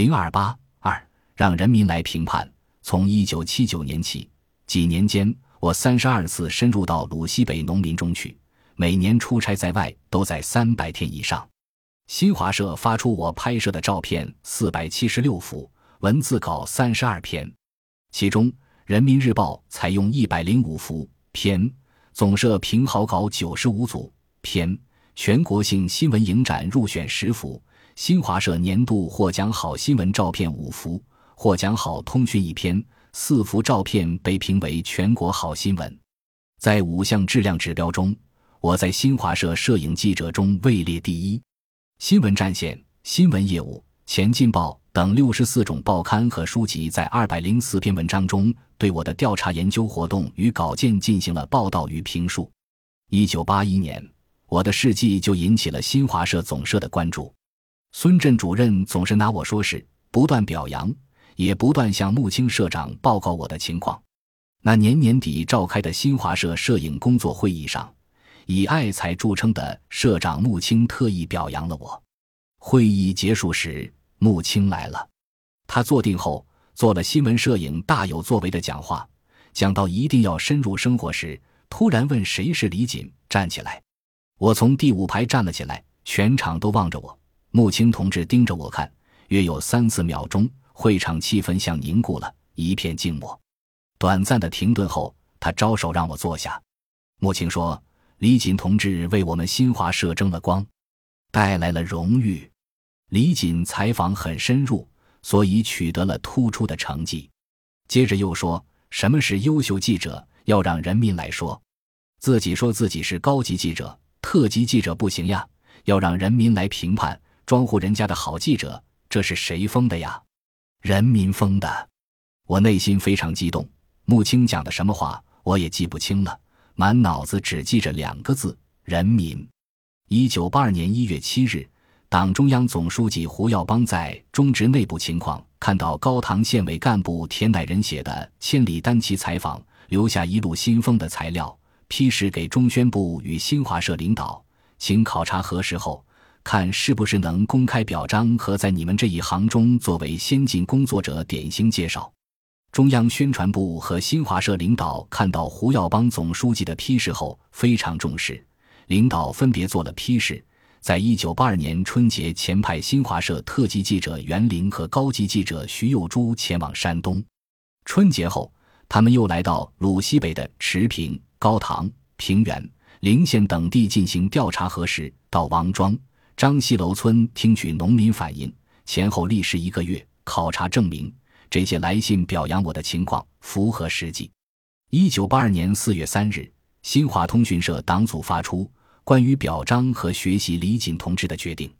零二八二，让人民来评判。从一九七九年起，几年间，我三十二次深入到鲁西北农民中去，每年出差在外都在三百天以上。新华社发出我拍摄的照片四百七十六幅，文字稿三十二篇，其中《人民日报》采用一百零五幅篇，总社评好稿九十五组篇，全国性新闻影展入选十幅，新华社年度获奖好新闻照片五幅，获奖好通讯一篇，四幅照片被评为全国好新闻。在五项质量指标中，我在新华社摄影记者中位列第一。新闻战线、新闻业务、前进报等六十四种报刊和书籍，在二百零四篇文章中，对我的调查研究活动与稿件进行了报道与评述。一九八一年，我的事迹就引起了新华社总社的关注。孙震主任总是拿我说事，不断表扬，也不断向穆青社长报告我的情况。那年年底召开的新华社摄影工作会议上。以爱才著称的社长穆青特意表扬了我。会议结束时，穆青来了。他坐定后，做了新闻摄影大有作为的讲话。讲到一定要深入生活时，突然问谁是李锦，站起来。我从第五排站了起来，全场都望着我。穆青同志盯着我看，约有三四秒钟，会场气氛像凝固了，一片静默。短暂的停顿后，他招手让我坐下。穆青说。李锦同志为我们新华社争了光，带来了荣誉。李锦采访很深入，所以取得了突出的成绩。接着又说：“什么是优秀记者？要让人民来说。自己说自己是高级记者、特级记者不行呀，要让人民来评判。庄户人家的好记者，这是谁封的呀？人民封的。我内心非常激动。穆青讲的什么话，我也记不清了。”满脑子只记着两个字：人民。一九八二年一月七日，党中央总书记胡耀邦在中直内部情况看到高唐县委干部田乃仁写的《千里单骑采访》，留下一路新风的材料，批示给中宣部与新华社领导，请考察核实后，看是不是能公开表彰和在你们这一行中作为先进工作者典型介绍。中央宣传部和新华社领导看到胡耀邦总书记的批示后，非常重视，领导分别做了批示。在一九八二年春节前，派新华社特级记者袁林和高级记者徐幼珠前往山东。春节后，他们又来到鲁西北的池平、高唐、平原、陵县等地进行调查核实，到王庄、张西楼村听取农民反映，前后历时一个月，考察证明。这些来信表扬我的情况符合实际。一九八二年四月三日，新华通讯社党组发出关于表彰和学习李锦同志的决定。